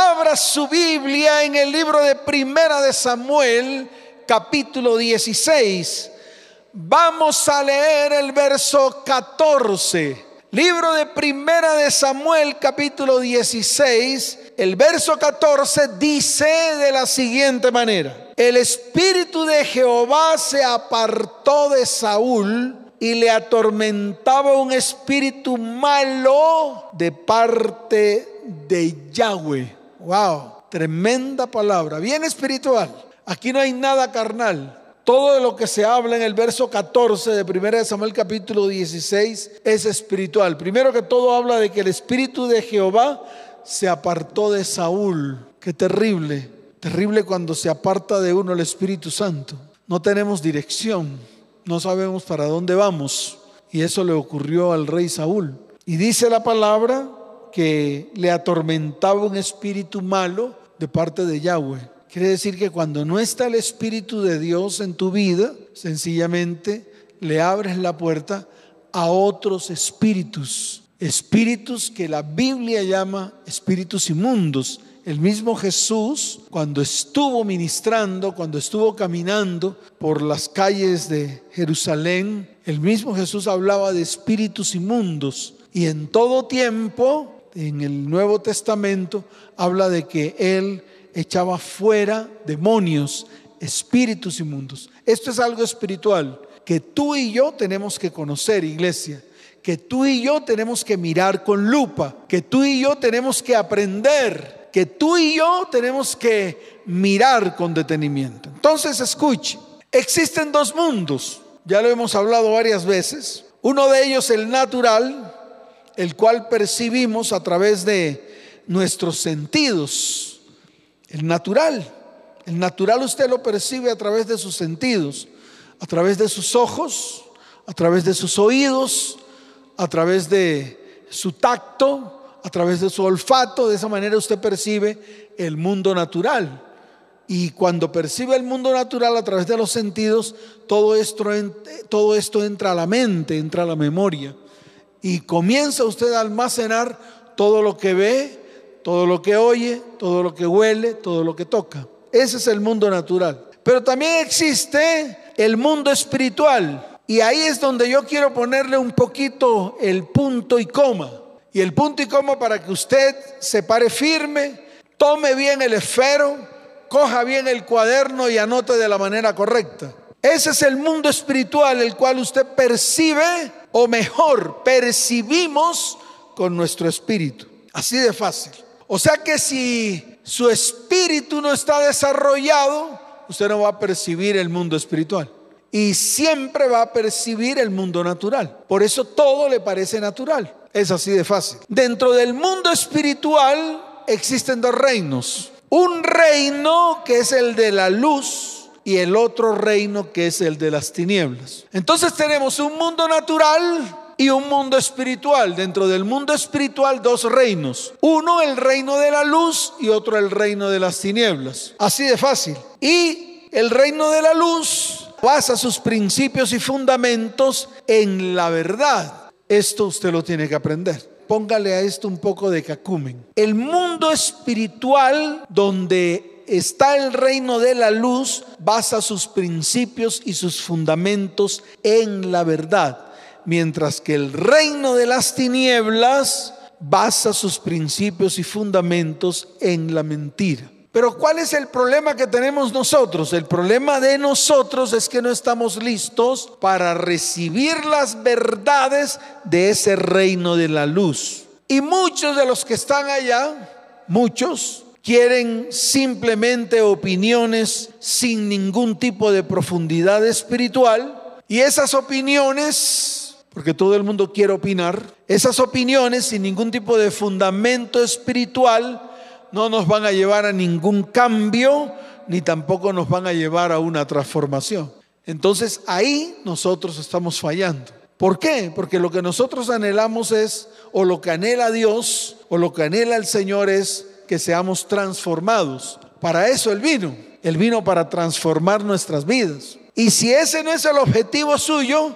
Abra su Biblia en el libro de Primera de Samuel, capítulo 16. Vamos a leer el verso 14. Libro de Primera de Samuel, capítulo 16. El verso 14 dice de la siguiente manera. El espíritu de Jehová se apartó de Saúl y le atormentaba un espíritu malo de parte de Yahweh. Wow, tremenda palabra, bien espiritual. Aquí no hay nada carnal. Todo lo que se habla en el verso 14 de 1 Samuel capítulo 16 es espiritual. Primero que todo habla de que el espíritu de Jehová se apartó de Saúl. Qué terrible, terrible cuando se aparta de uno el Espíritu Santo. No tenemos dirección, no sabemos para dónde vamos. Y eso le ocurrió al rey Saúl. Y dice la palabra que le atormentaba un espíritu malo de parte de Yahweh. Quiere decir que cuando no está el Espíritu de Dios en tu vida, sencillamente le abres la puerta a otros espíritus. Espíritus que la Biblia llama espíritus inmundos. El mismo Jesús, cuando estuvo ministrando, cuando estuvo caminando por las calles de Jerusalén, el mismo Jesús hablaba de espíritus inmundos. Y en todo tiempo en el Nuevo Testamento habla de que Él echaba fuera demonios, espíritus inmundos. Esto es algo espiritual que tú y yo tenemos que conocer, iglesia. Que tú y yo tenemos que mirar con lupa. Que tú y yo tenemos que aprender. Que tú y yo tenemos que mirar con detenimiento. Entonces, escuche. Existen dos mundos. Ya lo hemos hablado varias veces. Uno de ellos, el natural, el cual percibimos a través de nuestros sentidos. El natural. El natural usted lo percibe a través de sus sentidos, a través de sus ojos, a través de sus oídos, a través de su tacto, a través de su olfato. De esa manera usted percibe el mundo natural. Y cuando percibe el mundo natural a través de los sentidos, todo esto, todo esto entra a la mente, entra a la memoria y comienza usted a almacenar todo lo que ve, todo lo que oye, todo lo que huele, todo lo que toca. Ese es el mundo natural. Pero también existe el mundo espiritual. Y ahí es donde yo quiero ponerle un poquito el punto y coma. Y el punto y coma para que usted se pare firme, tome bien el esfero, coja bien el cuaderno y anote de la manera correcta. Ese es el mundo espiritual el cual usted percibe o mejor percibimos con nuestro espíritu. Así de fácil. O sea que si su espíritu no está desarrollado, usted no va a percibir el mundo espiritual. Y siempre va a percibir el mundo natural. Por eso todo le parece natural. Es así de fácil. Dentro del mundo espiritual existen dos reinos. Un reino que es el de la luz y el otro reino que es el de las tinieblas. Entonces tenemos un mundo natural y un mundo espiritual. Dentro del mundo espiritual dos reinos. Uno el reino de la luz y otro el reino de las tinieblas. Así de fácil. Y el reino de la luz basa sus principios y fundamentos en la verdad. Esto usted lo tiene que aprender póngale a esto un poco de cacumen. El mundo espiritual donde está el reino de la luz, basa sus principios y sus fundamentos en la verdad, mientras que el reino de las tinieblas basa sus principios y fundamentos en la mentira. Pero ¿cuál es el problema que tenemos nosotros? El problema de nosotros es que no estamos listos para recibir las verdades de ese reino de la luz. Y muchos de los que están allá, muchos, quieren simplemente opiniones sin ningún tipo de profundidad espiritual y esas opiniones, porque todo el mundo quiere opinar, esas opiniones sin ningún tipo de fundamento espiritual no nos van a llevar a ningún cambio ni tampoco nos van a llevar a una transformación. Entonces ahí nosotros estamos fallando. ¿Por qué? Porque lo que nosotros anhelamos es, o lo que anhela Dios, o lo que anhela el Señor es que seamos transformados. Para eso Él vino. Él vino para transformar nuestras vidas. Y si ese no es el objetivo suyo,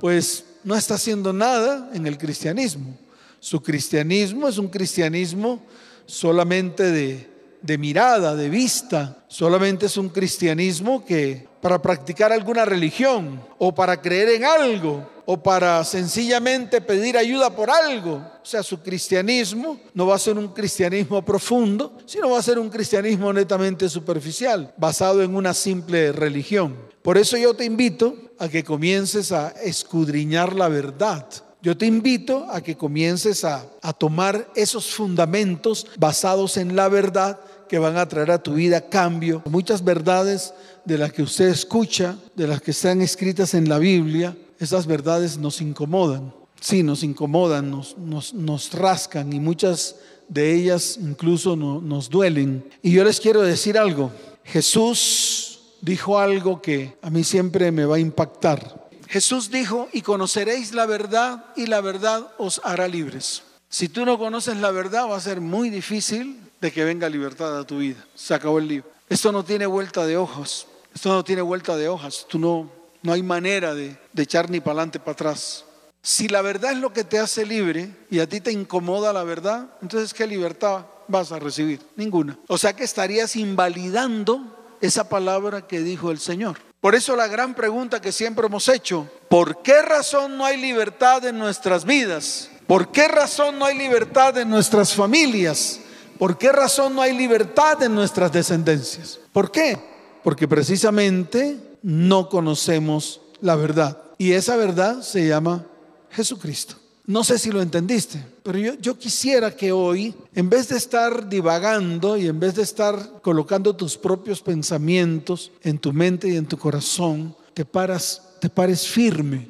pues no está haciendo nada en el cristianismo. Su cristianismo es un cristianismo solamente de, de mirada, de vista, solamente es un cristianismo que para practicar alguna religión o para creer en algo o para sencillamente pedir ayuda por algo. O sea, su cristianismo no va a ser un cristianismo profundo, sino va a ser un cristianismo netamente superficial, basado en una simple religión. Por eso yo te invito a que comiences a escudriñar la verdad. Yo te invito a que comiences a, a tomar esos fundamentos basados en la verdad que van a traer a tu vida cambio. Muchas verdades de las que usted escucha, de las que están escritas en la Biblia, esas verdades nos incomodan. Sí, nos incomodan, nos, nos, rascan y muchas de ellas incluso nos duelen. Y yo les quiero decir algo. Jesús dijo algo que a mí siempre me va a impactar. Jesús dijo, y conoceréis la verdad y la verdad os hará libres. Si tú no conoces la verdad va a ser muy difícil de que venga libertad a tu vida. Se acabó el libro. Esto no tiene vuelta de hojas. Esto no tiene vuelta de hojas. Tú no, no hay manera de, echar ni para adelante, para atrás. Si la verdad es lo que te hace libre y a ti te incomoda la verdad, entonces ¿qué libertad vas a recibir? Ninguna. O sea que estarías invalidando esa palabra que dijo el Señor. Por eso la gran pregunta que siempre hemos hecho, ¿por qué razón no hay libertad en nuestras vidas? ¿Por qué razón no hay libertad en nuestras familias? ¿Por qué razón no hay libertad en nuestras descendencias? ¿Por qué? Porque precisamente no conocemos la verdad. Y esa verdad se llama Jesucristo. No sé si lo entendiste, pero yo, quisiera que hoy, en vez de estar divagando y en vez de estar colocando tus propios pensamientos en tu mente y en tu corazón, te, paras, te pares firme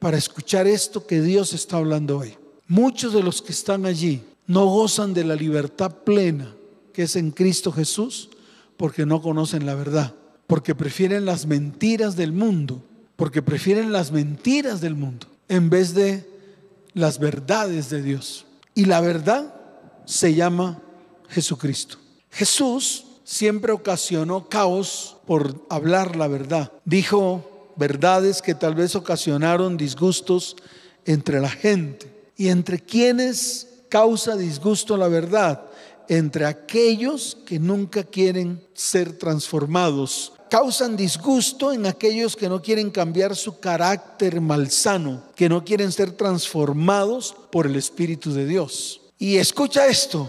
para escuchar esto que Dios está hablando hoy. Muchos de los que están allí no gozan de la libertad plena que es en Cristo Jesús porque no conocen la verdad porque prefieren las mentiras del mundo, porque prefieren las mentiras del mundo en vez de las verdades de Dios. Y la verdad se llama Jesucristo. Jesús siempre ocasionó caos por hablar la verdad. Dijo verdades que tal vez ocasionaron disgustos entre la gente. ¿Y entre quienes causa disgusto la verdad? Entre aquellos que nunca quieren ser transformados causan disgusto en aquellos que no quieren cambiar su carácter malsano, que no quieren ser transformados por el Espíritu de Dios. Y escucha esto,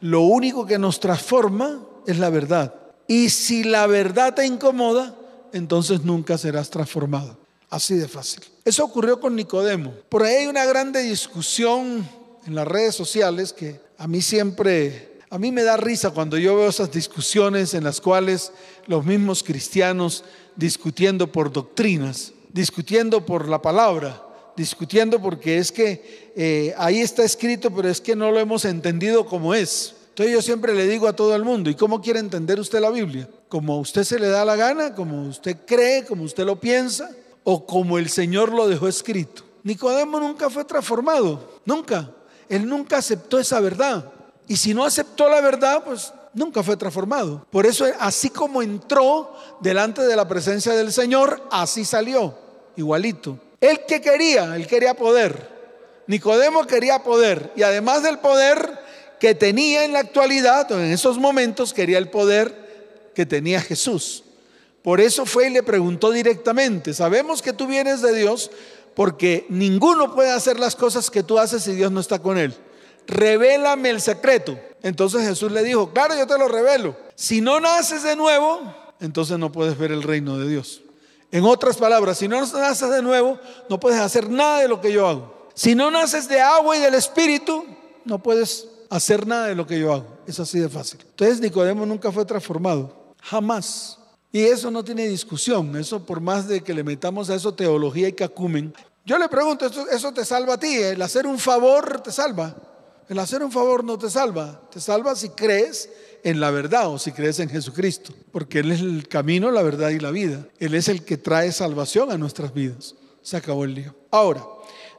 lo único que nos transforma es la verdad. Y si la verdad te incomoda, entonces nunca serás transformado. Así de fácil. Eso ocurrió con Nicodemo. Por ahí hay una grande discusión en las redes sociales que a mí siempre a mí me da risa cuando yo veo esas discusiones en las cuales los mismos cristianos discutiendo por doctrinas, discutiendo por la palabra, discutiendo porque es que eh, ahí está escrito, pero es que no lo hemos entendido como es. Entonces yo siempre le digo a todo el mundo, ¿y cómo quiere entender usted la Biblia? ¿Como a usted se le da la gana? ¿Como usted cree? ¿Como usted lo piensa? ¿O como el Señor lo dejó escrito? Nicodemo nunca fue transformado, nunca. Él nunca aceptó esa verdad. Y si no aceptó la verdad, pues nunca fue transformado. Por eso, así como entró delante de la presencia del Señor, así salió, igualito. Él que quería, él quería poder. Nicodemo quería poder. Y además del poder que tenía en la actualidad, en esos momentos, quería el poder que tenía Jesús. Por eso fue y le preguntó directamente, sabemos que tú vienes de Dios porque ninguno puede hacer las cosas que tú haces si Dios no está con él revélame el secreto. Entonces Jesús le dijo, claro, yo te lo revelo. Si no naces de nuevo, entonces no puedes ver el reino de Dios. En otras palabras, si no naces de nuevo, no puedes hacer nada de lo que yo hago. Si no naces de agua y del espíritu, no puedes hacer nada de lo que yo hago. Es así de fácil. Entonces Nicodemo nunca fue transformado. Jamás. Y eso no tiene discusión. Eso por más de que le metamos a eso teología y cacumen. Yo le pregunto, ¿eso, te salva a ti? ¿El hacer un favor te salva? El hacer un favor no te salva, te salva si crees en la verdad o si crees en Jesucristo, porque Él es el camino, la verdad y la vida. Él es el que trae salvación a nuestras vidas. Se acabó el lío. Ahora,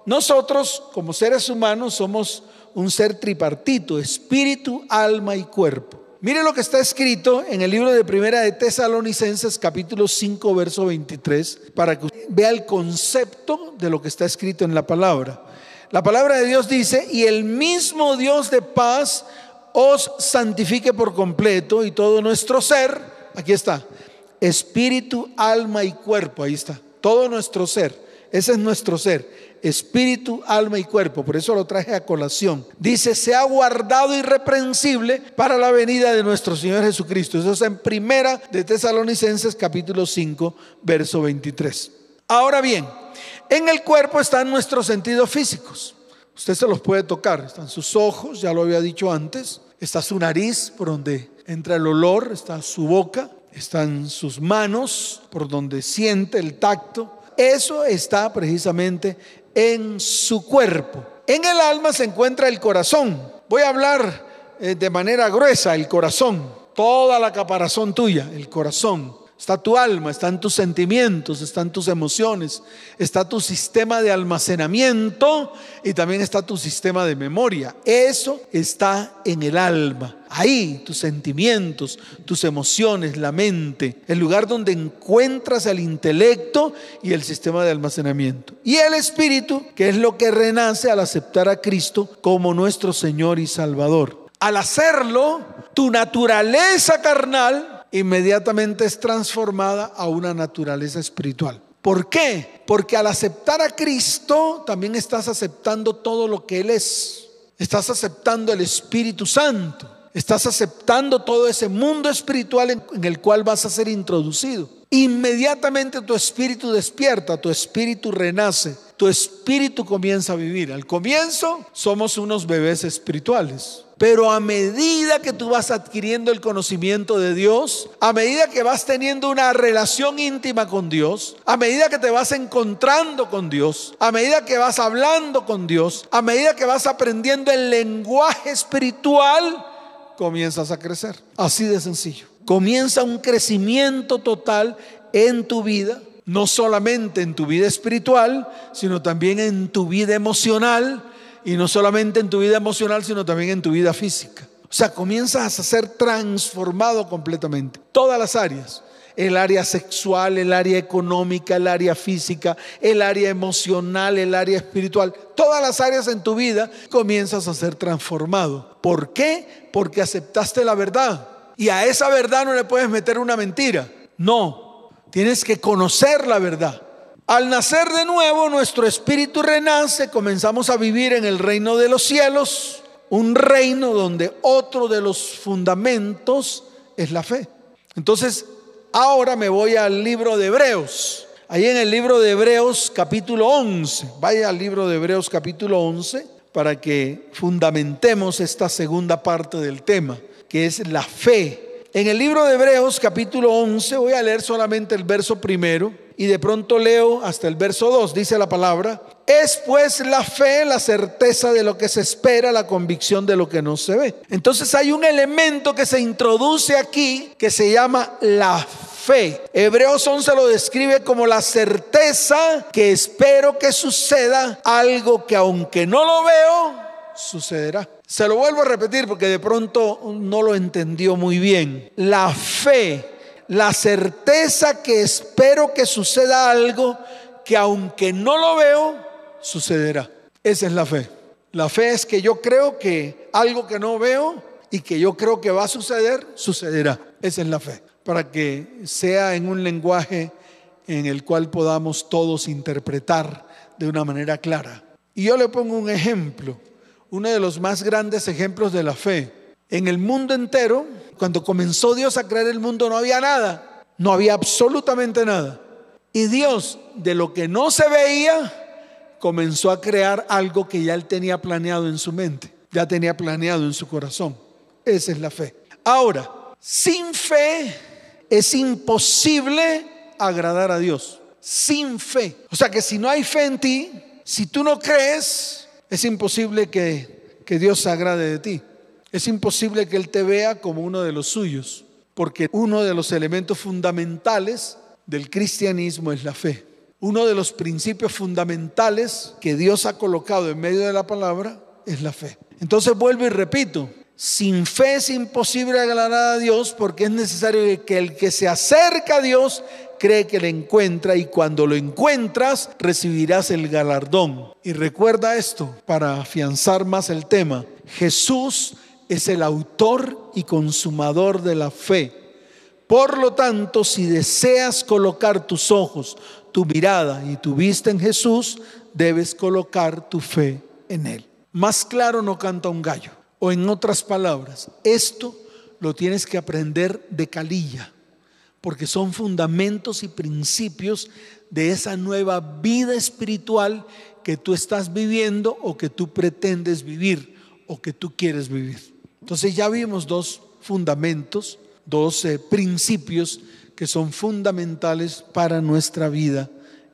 nosotros como seres humanos somos un ser tripartito, espíritu, alma y cuerpo. Mire lo que está escrito en el libro de Primera de Tesalonicenses capítulo 5 verso 23 para que vea el concepto de lo que está escrito en la palabra. La palabra de Dios dice, y el mismo Dios de paz os santifique por completo y todo nuestro ser, aquí está, espíritu, alma y cuerpo, ahí está, todo nuestro ser, ese es nuestro ser, espíritu, alma y cuerpo. Por eso lo traje a colación. Dice, se ha guardado irreprensible para la venida de nuestro Señor Jesucristo. Eso es en primera de Tesalonicenses capítulo 5, verso 23. Ahora bien, en el cuerpo están nuestros sentidos físicos. Usted se los puede tocar. Están sus ojos, ya lo había dicho antes. Está su nariz, por donde entra el olor. Está su boca. Están sus manos, por donde siente el tacto. Eso está precisamente en su cuerpo. En el alma se encuentra el corazón. Voy a hablar eh, de manera gruesa, el corazón. Toda la caparazón tuya, el corazón. Está tu alma, están tus sentimientos, están tus emociones, está tu sistema de almacenamiento y también está tu sistema de memoria. Eso está en el alma. Ahí tus sentimientos, tus emociones, la mente, el lugar donde encuentras el intelecto y el sistema de almacenamiento. Y el espíritu, que es lo que renace al aceptar a Cristo como nuestro Señor y Salvador. Al hacerlo, tu naturaleza carnal inmediatamente es transformada a una naturaleza espiritual. ¿Por qué? Porque al aceptar a Cristo también estás aceptando todo lo que Él es. Estás aceptando el Espíritu Santo. Estás aceptando todo ese mundo espiritual en, el cual vas a ser introducido. Inmediatamente tu espíritu despierta, tu espíritu renace, tu espíritu comienza a vivir. Al comienzo somos unos bebés espirituales. Pero a medida que tú vas adquiriendo el conocimiento de Dios, a medida que vas teniendo una relación íntima con Dios, a medida que te vas encontrando con Dios, a medida que vas hablando con Dios, a medida que vas aprendiendo el lenguaje espiritual, comienzas a crecer. Así de sencillo. Comienza un crecimiento total en tu vida, no solamente en tu vida espiritual, sino también en tu vida emocional, y no solamente en tu vida emocional, sino también en tu vida física. O sea, comienzas a ser transformado completamente. Todas las áreas. El área sexual, el área económica, el área física, el área emocional, el área espiritual. Todas las áreas en tu vida comienzas a ser transformado. ¿Por qué? Porque aceptaste la verdad. Y a esa verdad no le puedes meter una mentira. No, tienes que conocer la verdad. Al nacer de nuevo, nuestro espíritu renace, comenzamos a vivir en el reino de los cielos, un reino donde otro de los fundamentos es la fe. Entonces, ahora me voy al libro de Hebreos. Ahí en el libro de Hebreos capítulo 11, vaya al libro de Hebreos capítulo 11 para que fundamentemos esta segunda parte del tema, que es la fe. En el libro de Hebreos capítulo 11 voy a leer solamente el verso primero y de pronto leo hasta el verso 2, dice la palabra, es pues la fe, la certeza de lo que se espera, la convicción de lo que no se ve. Entonces hay un elemento que se introduce aquí que se llama la fe. Hebreos 11 lo describe como la certeza que espero que suceda algo que aunque no lo veo, sucederá. Se lo vuelvo a repetir porque de pronto no lo entendió muy bien. La fe la certeza que espero que suceda algo que aunque no lo veo, sucederá. Esa es la fe. La fe es que yo creo que algo que no veo y que yo creo que va a suceder, sucederá. Esa es la fe. Para que sea en un lenguaje en el cual podamos todos interpretar de una manera clara. Y yo le pongo un ejemplo, uno de los más grandes ejemplos de la fe. En el mundo entero cuando comenzó Dios a crear el mundo no había nada, no había absolutamente nada. Y Dios, de lo que no se veía, comenzó a crear algo que ya él tenía planeado en su mente, ya tenía planeado en su corazón. Esa es la fe. Ahora, sin fe es imposible agradar a Dios. Sin fe. O sea que si no hay fe en ti, si tú no crees, es imposible que, que Dios se agrade de ti. Es imposible que Él te vea como uno de los suyos, porque uno de los elementos fundamentales del cristianismo es la fe. Uno de los principios fundamentales que Dios ha colocado en medio de la palabra es la fe. Entonces vuelvo y repito, sin fe es imposible agradar a Dios porque es necesario que el que se acerca a Dios cree que le encuentra y cuando lo encuentras recibirás el galardón. Y recuerda esto para afianzar más el tema. Jesús es el autor y consumador de la fe. Por lo tanto, si deseas colocar tus ojos, tu mirada y tu vista en Jesús, debes colocar tu fe en Él. Más claro no canta un gallo. O en otras palabras, esto lo tienes que aprender de calilla, porque son fundamentos y principios de esa nueva vida espiritual que tú estás viviendo o que tú pretendes vivir o que tú quieres vivir. Entonces ya vimos dos fundamentos, dos eh, principios que son fundamentales para nuestra vida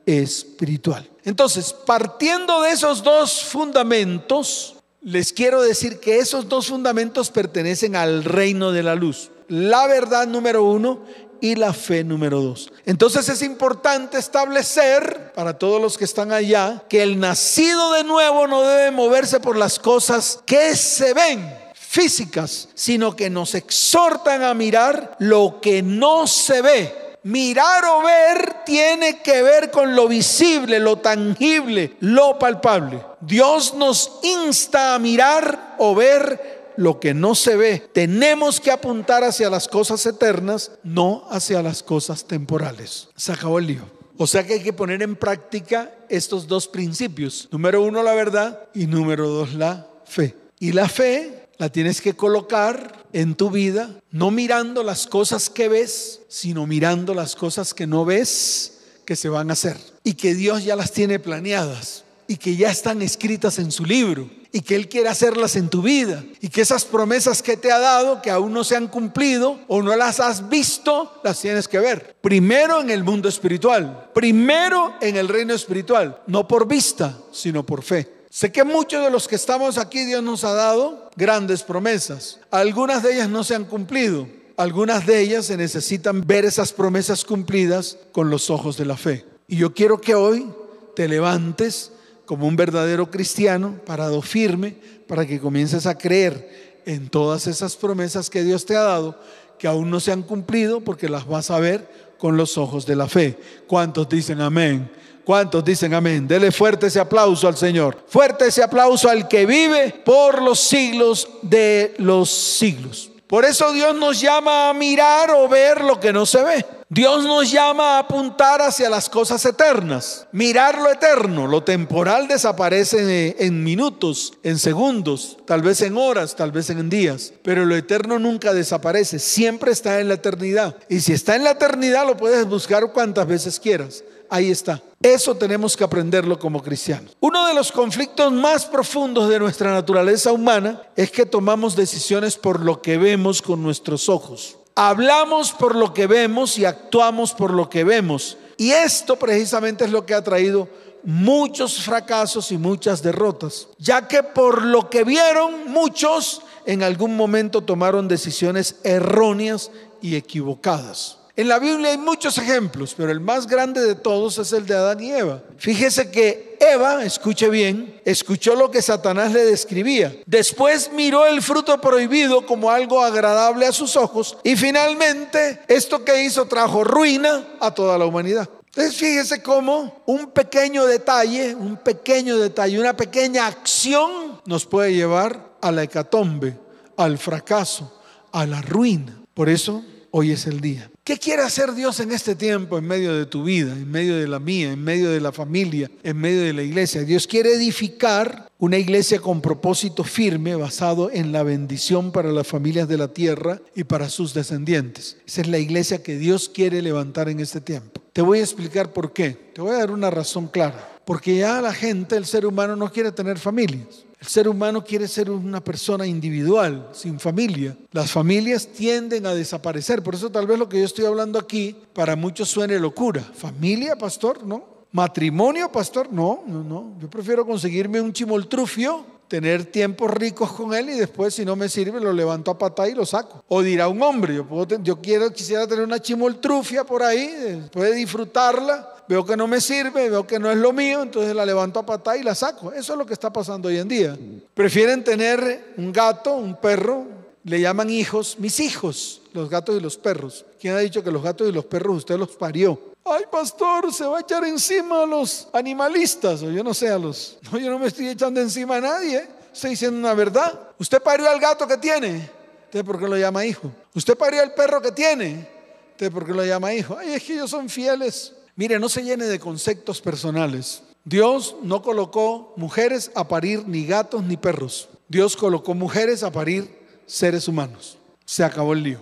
espiritual. Entonces, partiendo de esos dos fundamentos, les quiero decir que esos dos fundamentos pertenecen al reino de la luz. La verdad número uno y la fe número dos. Entonces es importante establecer para todos los que están allá que el nacido de nuevo no debe moverse por las cosas que se ven físicas, sino que nos exhortan a mirar lo que no se ve mirar o ver tiene que ver con lo visible, lo tangible, lo palpable. Dios nos insta a mirar o ver lo que no se ve. Tenemos que apuntar hacia las cosas eternas, no hacia las cosas temporales. Se acabó el lío. O sea que hay que poner en práctica estos dos principios. Número uno, la verdad y número dos, la fe. Y la fe la tienes que colocar en tu vida, no mirando las cosas que ves, sino mirando las cosas que no ves que se van a hacer y que Dios ya las tiene planeadas y que ya están escritas en su libro y que Él quiere hacerlas en tu vida y que esas promesas que te ha dado, que aún no se han cumplido o no las has visto, las tienes que ver. Primero en el mundo espiritual, primero en el reino espiritual, no por vista, sino por fe. Sé que muchos de los que estamos aquí Dios nos ha dado grandes promesas. Algunas de ellas no se han cumplido. Algunas de ellas se necesitan ver esas promesas cumplidas con los ojos de la fe. Y yo quiero que hoy te levantes como un verdadero cristiano, parado firme, para que comiences a creer en todas esas promesas que Dios te ha dado, que aún no se han cumplido, porque las vas a ver con los ojos de la fe. ¿Cuántos dicen amén? ¿Cuántos dicen amén? Dele fuerte ese aplauso al Señor. Fuerte ese aplauso al que vive por los siglos de los siglos. Por eso Dios nos llama a mirar o ver lo que no se ve. Dios nos llama a apuntar hacia las cosas eternas, mirar lo eterno. Lo temporal desaparece en minutos, en segundos, tal vez en horas, tal vez en días, pero lo eterno nunca desaparece, siempre está en la eternidad. Y si está en la eternidad lo puedes buscar cuantas veces quieras ahí está. Eso tenemos que aprenderlo como cristianos. Uno de los conflictos más profundos de nuestra naturaleza humana es que tomamos decisiones por lo que vemos con nuestros ojos. Hablamos por lo que vemos y actuamos por lo que vemos. Y esto precisamente es lo que ha traído muchos fracasos y muchas derrotas, ya que por lo que vieron muchos en algún momento tomaron decisiones erróneas y equivocadas. En la Biblia hay muchos ejemplos, pero el más grande de todos es el de Adán y Eva. Fíjese que Eva, escuche bien, escuchó lo que Satanás le describía. Después miró el fruto prohibido como algo agradable a sus ojos y finalmente esto que hizo trajo ruina a toda la humanidad. Entonces fíjese cómo un pequeño detalle, un pequeño detalle, una pequeña acción nos puede llevar a la hecatombe, al fracaso, a la ruina. Por eso hoy es el día. ¿Qué quiere hacer Dios en este tiempo, en medio de tu vida, en medio de la mía, en medio de la familia, en medio de la iglesia? Dios quiere edificar una iglesia con propósito firme basado en la bendición para las familias de la tierra y para sus descendientes. Esa es la iglesia que Dios quiere levantar en este tiempo. Te voy a explicar por qué. Te voy a dar una razón clara. Porque ya la gente, el ser humano, no quiere tener familias. El ser humano quiere ser una persona individual, sin familia. Las familias tienden a desaparecer. Por eso tal vez lo que yo estoy hablando aquí para muchos suene locura. ¿Familia, pastor? No. ¿Matrimonio, pastor? No, no, no. Yo prefiero conseguirme un chimoltrufio, tener tiempos ricos con él y después si no me sirve lo levanto a patá y lo saco. O dirá un hombre, yo, puedo, yo quiero, quisiera tener una chimoltrufia por ahí, puede disfrutarla veo que no me sirve, veo que no es lo mío, entonces la levanto a patá y la saco. Eso es lo que está pasando hoy en día. Prefieren tener un gato, un perro, le llaman hijos, mis hijos, los gatos y los perros. ¿Quién ha dicho que los gatos y los perros usted los parió? Ay, pastor, se va a echar encima a los animalistas, o yo no sé, a los... No, yo no me estoy echando encima a nadie. Estoy diciendo una verdad. Usted parió al gato que tiene. ¿Usted por qué lo llama hijo? Usted parió al perro que tiene. ¿Usted por qué lo llama hijo? Ay, es que ellos son fieles. Mire, no se llene de conceptos personales. Dios no colocó mujeres a parir ni gatos ni perros. Dios colocó mujeres a parir seres humanos. Se acabó el lío.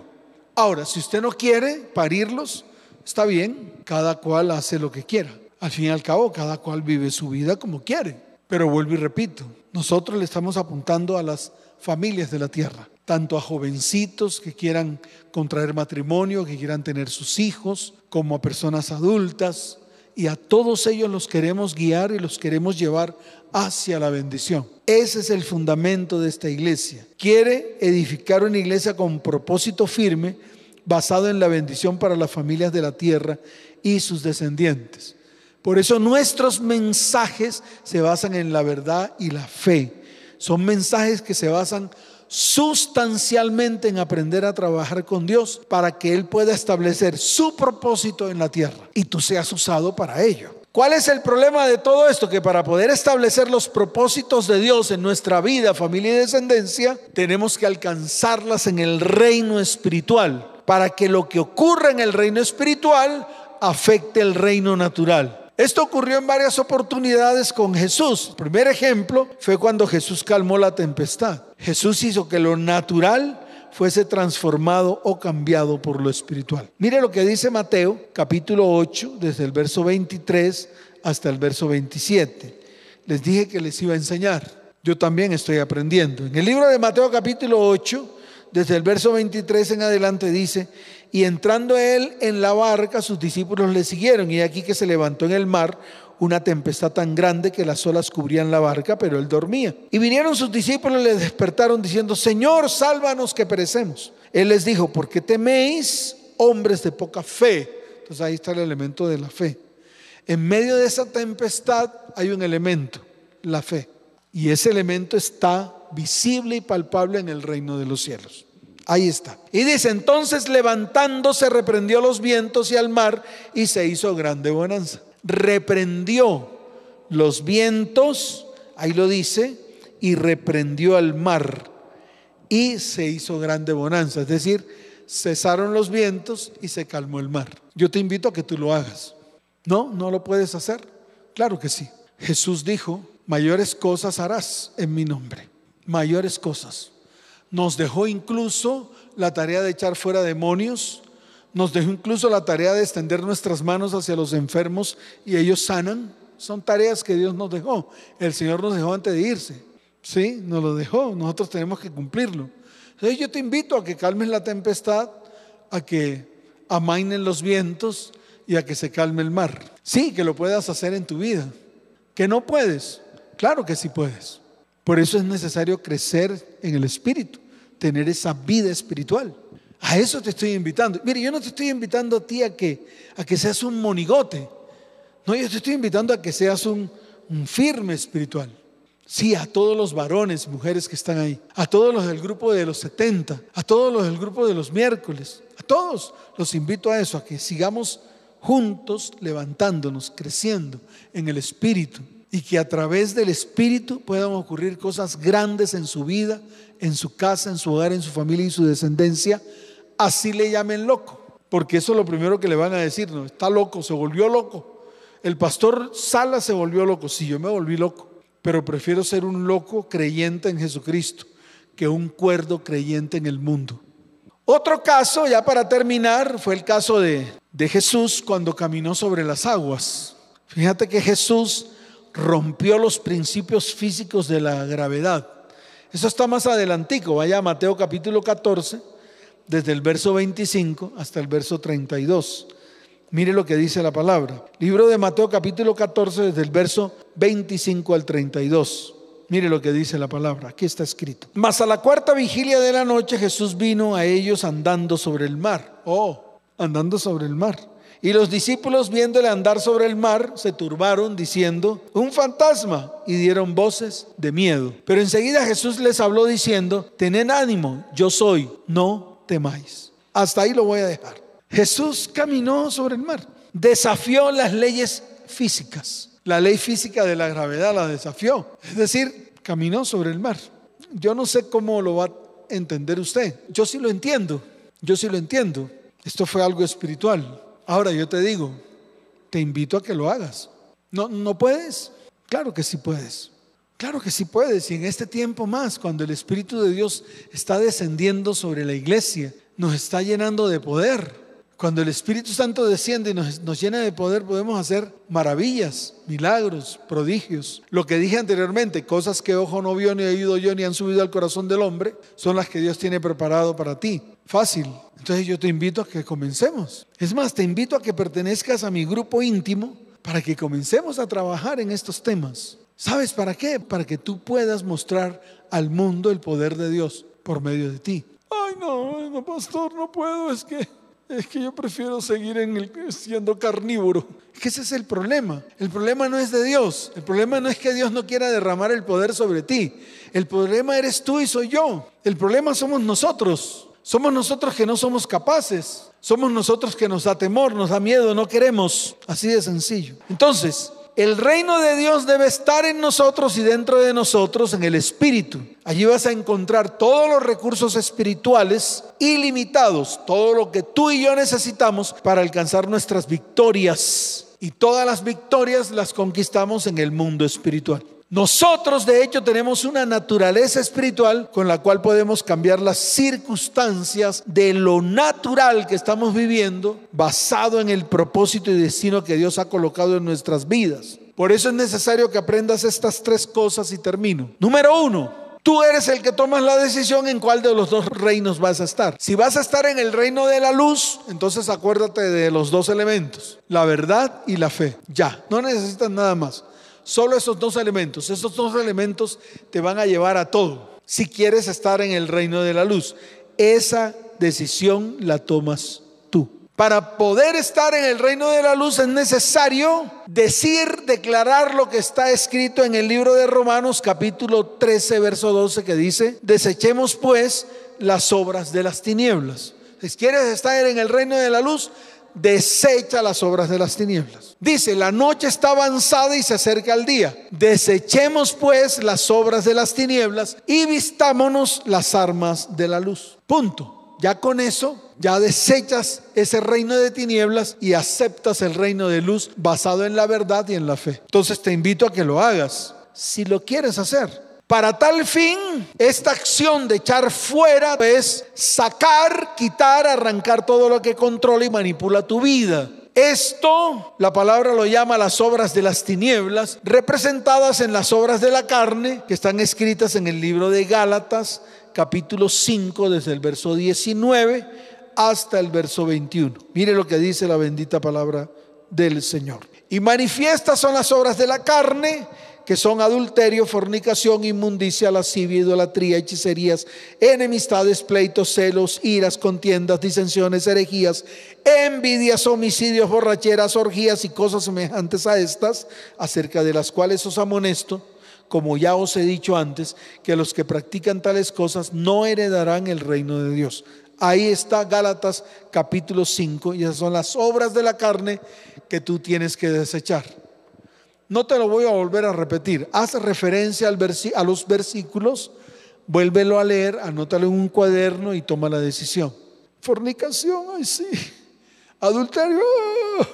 Ahora, si usted no quiere parirlos, está bien, cada cual hace lo que quiera. Al fin y al cabo, cada cual vive su vida como quiere. Pero vuelvo y repito, nosotros le estamos apuntando a las familias de la tierra, tanto a jovencitos que quieran contraer matrimonio, que quieran tener sus hijos, como a personas adultas, y a todos ellos los queremos guiar y los queremos llevar hacia la bendición. Ese es el fundamento de esta iglesia. Quiere edificar una iglesia con propósito firme, basado en la bendición para las familias de la tierra y sus descendientes. Por eso nuestros mensajes se basan en la verdad y la fe. Son mensajes que se basan sustancialmente en aprender a trabajar con Dios para que Él pueda establecer su propósito en la tierra y tú seas usado para ello. ¿Cuál es el problema de todo esto? Que para poder establecer los propósitos de Dios en nuestra vida, familia y descendencia, tenemos que alcanzarlas en el reino espiritual, para que lo que ocurra en el reino espiritual afecte el reino natural. Esto ocurrió en varias oportunidades con Jesús. El primer ejemplo fue cuando Jesús calmó la tempestad. Jesús hizo que lo natural fuese transformado o cambiado por lo espiritual. Mire lo que dice Mateo capítulo 8, desde el verso 23 hasta el verso 27. Les dije que les iba a enseñar. Yo también estoy aprendiendo. En el libro de Mateo capítulo 8, desde el verso 23 en adelante dice, y entrando él en la barca, sus discípulos le siguieron. Y aquí que se levantó en el mar una tempestad tan grande que las olas cubrían la barca, pero él dormía. Y vinieron sus discípulos y le despertaron diciendo, Señor, sálvanos que perecemos. Él les dijo, ¿por qué teméis, hombres de poca fe? Entonces ahí está el elemento de la fe. En medio de esa tempestad hay un elemento, la fe. Y ese elemento está visible y palpable en el reino de los cielos. Ahí está. Y dice, entonces levantándose reprendió los vientos y al mar y se hizo grande bonanza. Reprendió los vientos, ahí lo dice, y reprendió al mar y se hizo grande bonanza. Es decir, cesaron los vientos y se calmó el mar. Yo te invito a que tú lo hagas. ¿No? ¿No lo puedes hacer? Claro que sí. Jesús dijo, mayores cosas harás en mi nombre. Mayores cosas. Nos dejó incluso la tarea de echar fuera demonios, nos dejó incluso la tarea de extender nuestras manos hacia los enfermos y ellos sanan. Son tareas que Dios nos dejó. El Señor nos dejó antes de irse. Sí, nos lo dejó. Nosotros tenemos que cumplirlo. Entonces yo te invito a que calmes la tempestad, a que amainen los vientos y a que se calme el mar. Sí, que lo puedas hacer en tu vida. Que no puedes. Claro que sí puedes. Por eso es necesario crecer en el Espíritu, tener esa vida espiritual. A eso te estoy invitando. Mire, yo no te estoy invitando a ti a que, a que seas un monigote. No, yo te estoy invitando a que seas un, un firme espiritual. Sí, a todos los varones, mujeres que están ahí, a todos los del grupo de los 70, a todos los del grupo de los miércoles, a todos los invito a eso, a que sigamos juntos levantándonos, creciendo en el espíritu y que a través del Espíritu puedan ocurrir cosas grandes en su vida, en su casa, en su hogar, en su familia y su descendencia, así le llamen loco, porque eso es lo primero que le van a decir, no, está loco, se volvió loco. El pastor Sala se volvió loco, sí, yo me volví loco, pero prefiero ser un loco creyente en Jesucristo que un cuerdo creyente en el mundo. Otro caso, ya para terminar, fue el caso de, de Jesús cuando caminó sobre las aguas. Fíjate que Jesús rompió los principios físicos de la gravedad. Eso está más adelantico, vaya a Mateo capítulo 14, desde el verso 25 hasta el verso 32. Mire lo que dice la palabra. Libro de Mateo capítulo 14, desde el verso 25 al 32. Mire lo que dice la palabra, aquí está escrito. Mas a la cuarta vigilia de la noche Jesús vino a ellos andando sobre el mar. Oh, andando sobre el mar. Y los discípulos viéndole andar sobre el mar se turbaron diciendo, un fantasma, y dieron voces de miedo. Pero enseguida Jesús les habló diciendo, tened ánimo, yo soy, no temáis. Hasta ahí lo voy a dejar. Jesús caminó sobre el mar, desafió las leyes físicas. La ley física de la gravedad la desafió. Es decir, caminó sobre el mar. Yo no sé cómo lo va a entender usted. Yo sí lo entiendo. Yo sí lo entiendo. Esto fue algo espiritual. Ahora yo te digo, te invito a que lo hagas. ¿No, no puedes? Claro que sí puedes. Claro que sí puedes. Y en este tiempo más, cuando el Espíritu de Dios está descendiendo sobre la iglesia, nos está llenando de poder. Cuando el Espíritu Santo desciende y nos, llena de poder, podemos hacer maravillas, milagros, prodigios. Lo que dije anteriormente, cosas que ojo no vio, ni oído yo, ni han subido al corazón del hombre, son las que Dios tiene preparado para ti. Fácil. Entonces yo te invito a que comencemos. Es más, te invito a que pertenezcas a mi grupo íntimo para que comencemos a trabajar en estos temas. ¿Sabes para qué? Para que tú puedas mostrar al mundo el poder de Dios por medio de ti. Ay, no, no, pastor, no puedo, es que es que yo prefiero seguir siendo carnívoro. Es que ese es el problema. El problema no es de Dios. El problema no es que Dios no quiera derramar el poder sobre ti. El problema eres tú y soy yo. El problema somos nosotros. Somos nosotros que no somos capaces. Somos nosotros que nos da temor, nos da miedo, no queremos. Así de sencillo. Entonces, el reino de Dios debe estar en nosotros y dentro de nosotros en el Espíritu. Allí vas a encontrar todos los recursos espirituales ilimitados, todo lo que tú y yo necesitamos para alcanzar nuestras victorias. Y todas las victorias las conquistamos en el mundo espiritual. Nosotros, de hecho, tenemos una naturaleza espiritual con la cual podemos cambiar las circunstancias de lo natural que estamos viviendo basado en el propósito y destino que Dios ha colocado en nuestras vidas. Por eso es necesario que aprendas estas tres cosas y termino. Número uno, Tú eres el que tomas la decisión en cuál de los dos reinos vas a estar. Si vas a estar en el reino de la luz, entonces acuérdate de los dos elementos, la verdad y la fe. Ya, no necesitas nada más. Solo esos dos elementos, esos dos elementos te van a llevar a todo. Si quieres estar en el reino de la luz, esa decisión la tomas tú. Para poder estar en el reino de la luz es necesario decir, declarar lo que está escrito en el libro de Romanos capítulo 13, verso 12, que dice, desechemos pues las obras de las tinieblas. Si quieres estar en el reino de la luz, desecha las obras de las tinieblas. Dice, la noche está avanzada y se acerca el día. Desechemos pues las obras de las tinieblas y vistámonos las armas de la luz. Punto. Ya con eso, ya desechas ese reino de tinieblas y aceptas el reino de luz basado en la verdad y en la fe. Entonces te invito a que lo hagas, si lo quieres hacer. Para tal fin, esta acción de echar fuera es sacar, quitar, arrancar todo lo que controla y manipula tu vida. Esto, la palabra lo llama las obras de las tinieblas, representadas en las obras de la carne, que están escritas en el libro de Gálatas, capítulo 5, desde el verso 19 hasta el verso 21. Mire lo que dice la bendita palabra del Señor. Y manifiestas son las obras de la carne que son adulterio, fornicación, inmundicia, lascivia, idolatría, hechicerías, enemistades, pleitos, celos, iras, contiendas, disensiones, herejías, envidias, homicidios, borracheras, orgías y cosas semejantes a estas, acerca de las cuales os amonesto, como ya os he dicho antes, que los que practican tales cosas no heredarán el reino de Dios. Ahí está Gálatas capítulo 5 y esas son las obras de la carne que tú tienes que desechar. No te lo voy a volver a repetir. Haz referencia a los versículos, vuélvelo a leer, anótalo en un cuaderno y toma la decisión. Fornicación, ay sí. Adulterio, ah.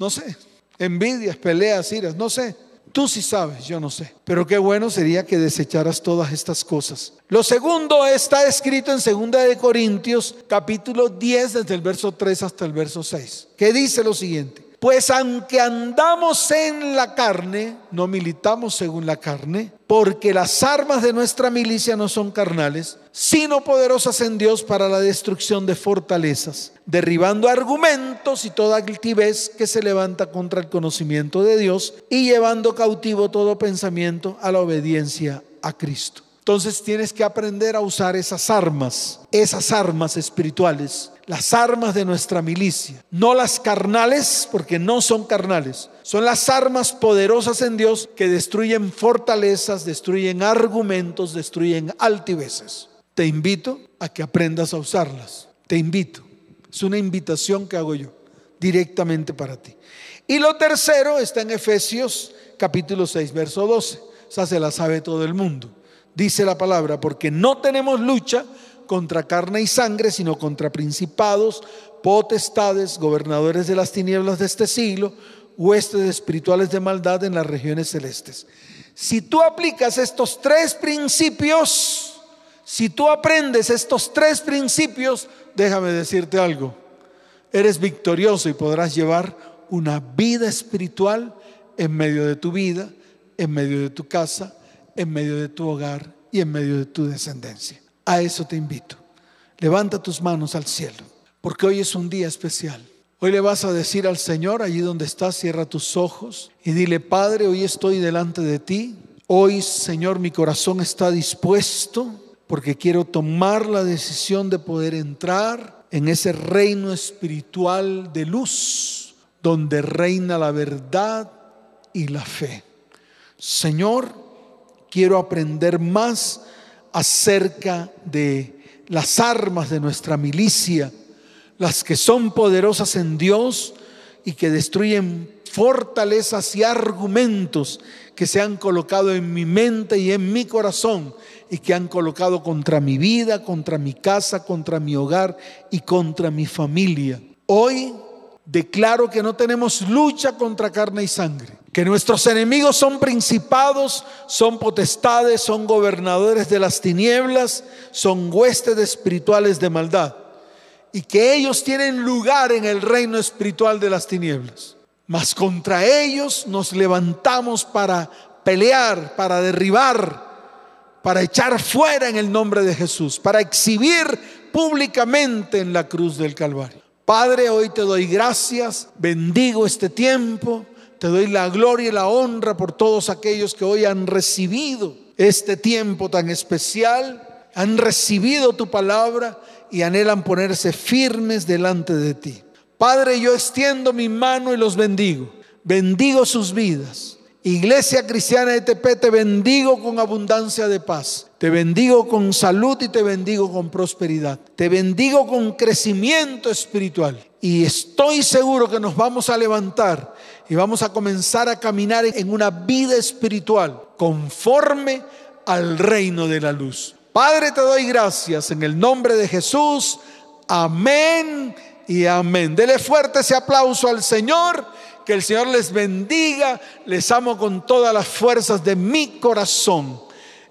no sé. Envidias, peleas, iras, no sé. Tú sí sabes, yo no sé. Pero qué bueno sería que desecharas todas estas cosas. Lo segundo está escrito en 2 de Corintios, capítulo 10, desde el verso 3 hasta el verso 6, que dice lo siguiente. Pues aunque andamos en la carne, no militamos según la carne, porque las armas de nuestra milicia no son carnales, sino poderosas en Dios para la destrucción de fortalezas, derribando argumentos y toda altivez que se levanta contra el conocimiento de Dios y llevando cautivo todo pensamiento a la obediencia a Cristo. Entonces tienes que aprender a usar esas armas, esas armas espirituales, las armas de nuestra milicia. No las carnales, porque no son carnales. Son las armas poderosas en Dios que destruyen fortalezas, destruyen argumentos, destruyen altiveces. Te invito a que aprendas a usarlas. Te invito. Es una invitación que hago yo directamente para ti. Y lo tercero está en Efesios capítulo 6, verso 12. esa se la sabe todo el mundo. Dice la palabra, porque no tenemos lucha contra carne y sangre, sino contra principados, potestades, gobernadores de las tinieblas de este siglo, huestes espirituales de maldad en las regiones celestes. Si tú aplicas estos tres principios, si tú aprendes estos tres principios, déjame decirte algo, eres victorioso y podrás llevar una vida espiritual en medio de tu vida, en medio de tu casa, en medio de tu hogar y en medio de tu descendencia. A eso te invito. Levanta tus manos al cielo, porque hoy es un día especial. Hoy le vas a decir al Señor, allí donde estás, cierra tus ojos y dile, Padre, hoy estoy delante de ti. Hoy, Señor, mi corazón está dispuesto porque quiero tomar la decisión de poder entrar en ese reino espiritual de luz, donde reina la verdad y la fe. Señor, quiero aprender más acerca de las armas de nuestra milicia las que son poderosas en Dios y que destruyen fortalezas y argumentos que se han colocado en mi mente y en mi corazón y que han colocado contra mi vida, contra mi casa, contra mi hogar y contra mi familia. Hoy declaro que no tenemos lucha contra carne y sangre, que nuestros enemigos son principados, son potestades, son gobernadores de las tinieblas, son huestes espirituales de maldad y que ellos tienen lugar en el reino espiritual de las tinieblas. Mas contra ellos nos levantamos para pelear, para derribar, para echar fuera en el nombre de Jesús, para exhibir públicamente en la cruz del Calvario. Padre, hoy te doy gracias, bendigo este tiempo, te doy la gloria y la honra por todos aquellos que hoy han recibido este tiempo tan especial, han recibido tu palabra y anhelan ponerse firmes delante de ti. Padre, yo extiendo mi mano y los bendigo. Bendigo sus vidas. Iglesia Cristiana de te bendigo con abundancia de paz. Te bendigo con salud y te bendigo con prosperidad. Te bendigo con crecimiento espiritual. Y estoy seguro que nos vamos a levantar y vamos a comenzar a caminar en una vida espiritual conforme al reino de la luz. Padre, te doy gracias en el nombre de Jesús. Amén y amén. Dele fuerte ese aplauso al Señor. Que el Señor les bendiga. Les amo con todas las fuerzas de mi corazón.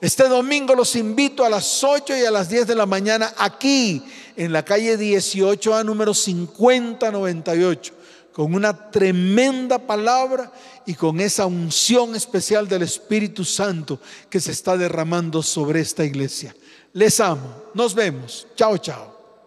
Este domingo los invito a las 8 y a las 10 de la mañana aquí en la calle 18A número 5098 con una tremenda palabra y con esa unción especial del Espíritu Santo que se está derramando sobre esta iglesia. Les amo. Nos vemos. Chao, chao.